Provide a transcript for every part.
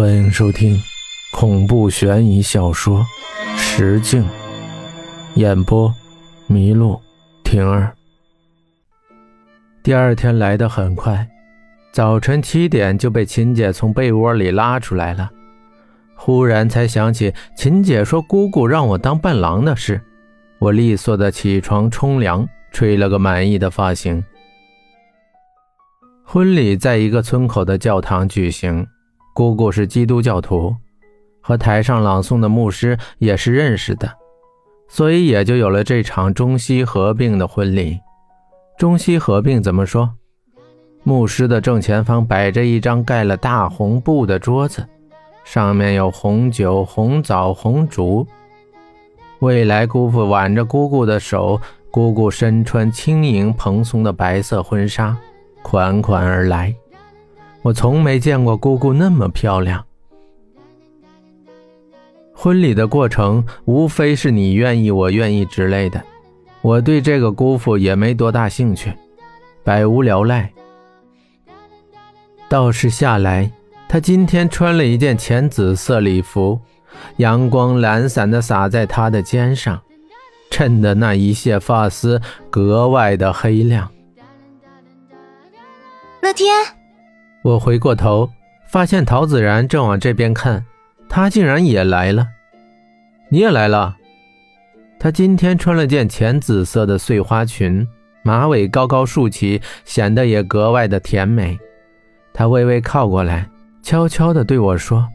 欢迎收听恐怖悬疑小说《石镜》，演播：麋鹿婷儿。第二天来得很快，早晨七点就被秦姐从被窝里拉出来了。忽然才想起秦姐说姑姑让我当伴郎的事，我利索的起床冲凉，吹了个满意的发型。婚礼在一个村口的教堂举行。姑姑是基督教徒，和台上朗诵的牧师也是认识的，所以也就有了这场中西合并的婚礼。中西合并怎么说？牧师的正前方摆着一张盖了大红布的桌子，上面有红酒、红枣、红烛。未来姑父挽着姑姑的手，姑姑身穿轻盈蓬松的白色婚纱，款款而来。我从没见过姑姑那么漂亮。婚礼的过程无非是你愿意，我愿意之类的。我对这个姑父也没多大兴趣，百无聊赖。道士下来，他今天穿了一件浅紫色礼服，阳光懒散的洒在他的肩上，衬得那一屑发丝格外的黑亮。乐天。我回过头，发现陶子然正往这边看，他竟然也来了。你也来了。他今天穿了件浅紫色的碎花裙，马尾高高竖起，显得也格外的甜美。他微微靠过来，悄悄地对我说：“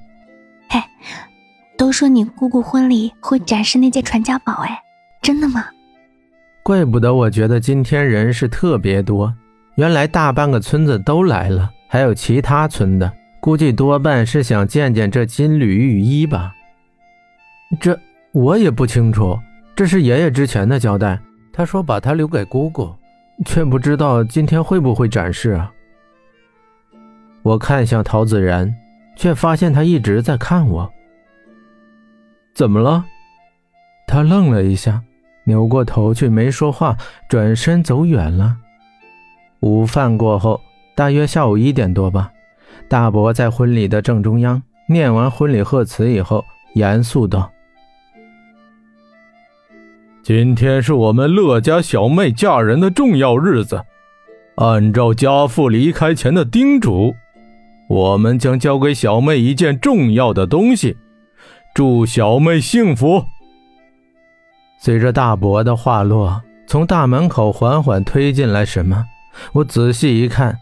嘿，都说你姑姑婚礼会展示那件传家宝，哎，真的吗？”怪不得我觉得今天人是特别多，原来大半个村子都来了。还有其他村的，估计多半是想见见这金缕玉衣吧。这我也不清楚，这是爷爷之前的交代。他说把它留给姑姑，却不知道今天会不会展示啊。我看向陶子然，却发现他一直在看我。怎么了？他愣了一下，扭过头去没说话，转身走远了。午饭过后。大约下午一点多吧，大伯在婚礼的正中央念完婚礼贺词以后，严肃道：“今天是我们乐家小妹嫁人的重要日子，按照家父离开前的叮嘱，我们将交给小妹一件重要的东西，祝小妹幸福。”随着大伯的话落，从大门口缓缓推进来什么？我仔细一看。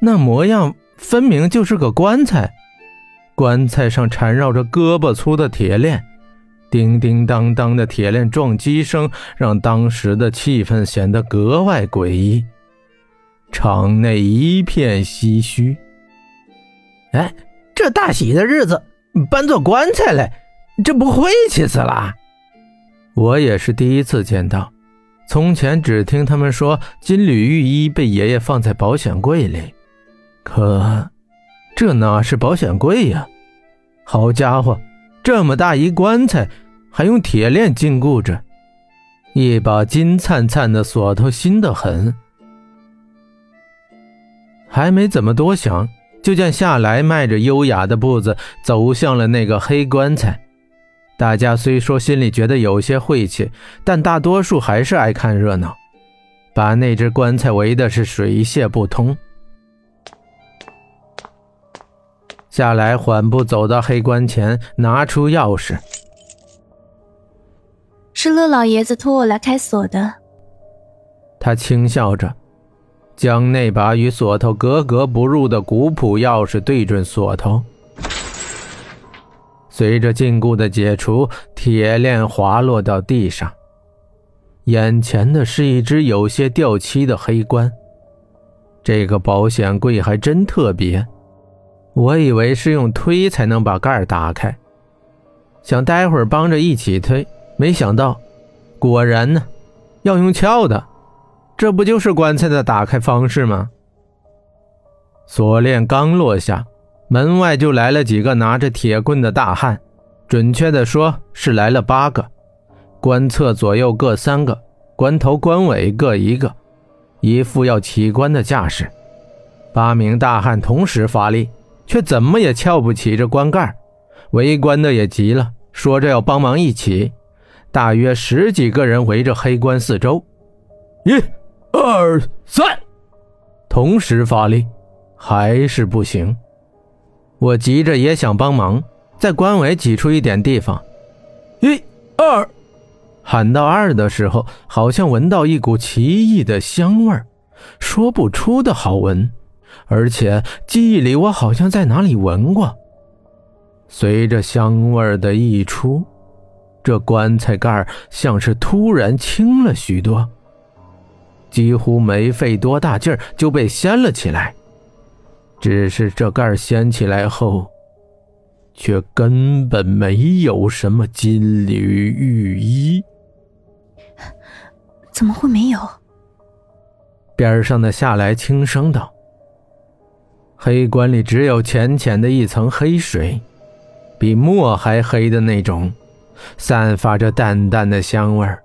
那模样分明就是个棺材，棺材上缠绕着胳膊粗的铁链，叮叮当当的铁链撞击声让当时的气氛显得格外诡异。场内一片唏嘘。哎，这大喜的日子搬做棺材来，这不晦气死了？我也是第一次见到，从前只听他们说金缕玉衣被爷爷放在保险柜里。可，这哪是保险柜呀？好家伙，这么大一棺材，还用铁链禁锢着，一把金灿灿的锁头，新的很。还没怎么多想，就见夏来迈着优雅的步子走向了那个黑棺材。大家虽说心里觉得有些晦气，但大多数还是爱看热闹，把那只棺材围的是水泄不通。下来，缓步走到黑棺前，拿出钥匙。是乐老爷子托我来开锁的。他轻笑着，将那把与锁头格格不入的古朴钥匙对准锁头。随着禁锢的解除，铁链滑落到地上。眼前的是一只有些掉漆的黑棺。这个保险柜还真特别。我以为是用推才能把盖打开，想待会儿帮着一起推，没想到，果然呢，要用撬的。这不就是棺材的打开方式吗？锁链刚落下，门外就来了几个拿着铁棍的大汉，准确的说是来了八个，棺侧左右各三个，棺头棺尾各一个，一副要起棺的架势。八名大汉同时发力。却怎么也撬不起这棺盖。围观的也急了，说着要帮忙一起。大约十几个人围着黑棺四周，一、二、三，同时发力，还是不行。我急着也想帮忙，在棺尾挤出一点地方。一、二，喊到二的时候，好像闻到一股奇异的香味儿，说不出的好闻，而且记忆里我好像在哪里闻过。随着香味的溢出。这棺材盖像是突然轻了许多，几乎没费多大劲儿就被掀了起来。只是这盖掀起来后，却根本没有什么金缕玉衣。怎么会没有？边上的夏来轻声道：“黑棺里只有浅浅的一层黑水，比墨还黑的那种。”散发着淡淡的香味儿，